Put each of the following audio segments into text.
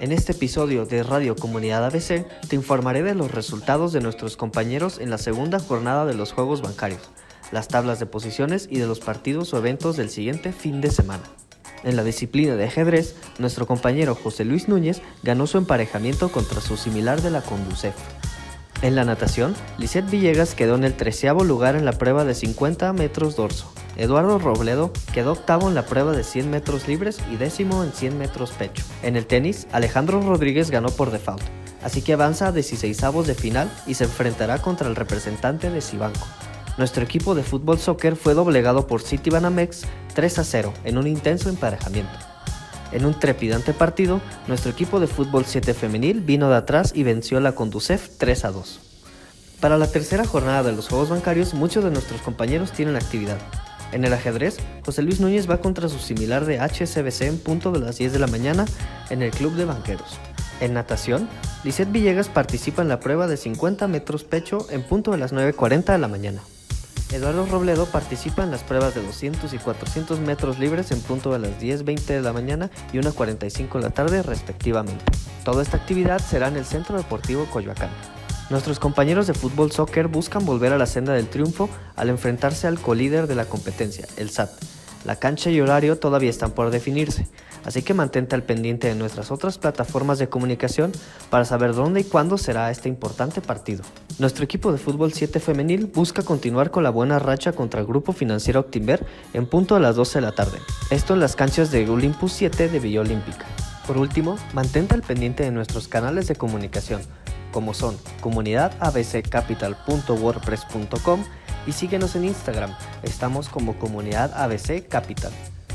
En este episodio de Radio Comunidad ABC te informaré de los resultados de nuestros compañeros en la segunda jornada de los Juegos Bancarios, las tablas de posiciones y de los partidos o eventos del siguiente fin de semana. En la disciplina de ajedrez, nuestro compañero José Luis Núñez ganó su emparejamiento contra su similar de la Conducef. En la natación, Lisette Villegas quedó en el treceavo lugar en la prueba de 50 metros dorso. Eduardo Robledo quedó octavo en la prueba de 100 metros libres y décimo en 100 metros pecho. En el tenis, Alejandro Rodríguez ganó por default, así que avanza a 16avos de final y se enfrentará contra el representante de Sibanco. Nuestro equipo de fútbol soccer fue doblegado por City Banamex 3 a 0 en un intenso emparejamiento. En un trepidante partido, nuestro equipo de fútbol 7 femenil vino de atrás y venció a la Conducef 3 a 2. Para la tercera jornada de los Juegos Bancarios, muchos de nuestros compañeros tienen actividad. En el ajedrez, José Luis Núñez va contra su similar de HSBC en punto de las 10 de la mañana en el Club de Banqueros. En natación, Lisette Villegas participa en la prueba de 50 metros pecho en punto de las 9.40 de la mañana. Eduardo Robledo participa en las pruebas de 200 y 400 metros libres en punto de las 10.20 de la mañana y 1.45 de la tarde respectivamente. Toda esta actividad será en el Centro Deportivo Coyoacán. Nuestros compañeros de fútbol soccer buscan volver a la senda del triunfo al enfrentarse al colíder de la competencia, el SAT. La cancha y horario todavía están por definirse, así que mantente al pendiente de nuestras otras plataformas de comunicación para saber dónde y cuándo será este importante partido. Nuestro equipo de fútbol 7 femenil busca continuar con la buena racha contra el grupo financiero Octimber en punto a las 12 de la tarde, esto en las canchas de Olympus 7 de Villa Olímpica. Por último, mantente al pendiente de nuestros canales de comunicación, como son comunidadabccapital.wordpress.com y síguenos en Instagram, estamos como Comunidad ABC Capital.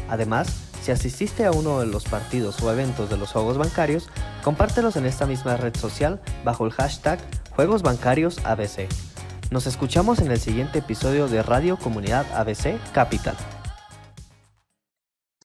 Además, si asististe a uno de los partidos o eventos de los Juegos Bancarios, compártelos en esta misma red social bajo el hashtag Juegos Bancarios ABC. Nos escuchamos en el siguiente episodio de Radio Comunidad ABC Capital.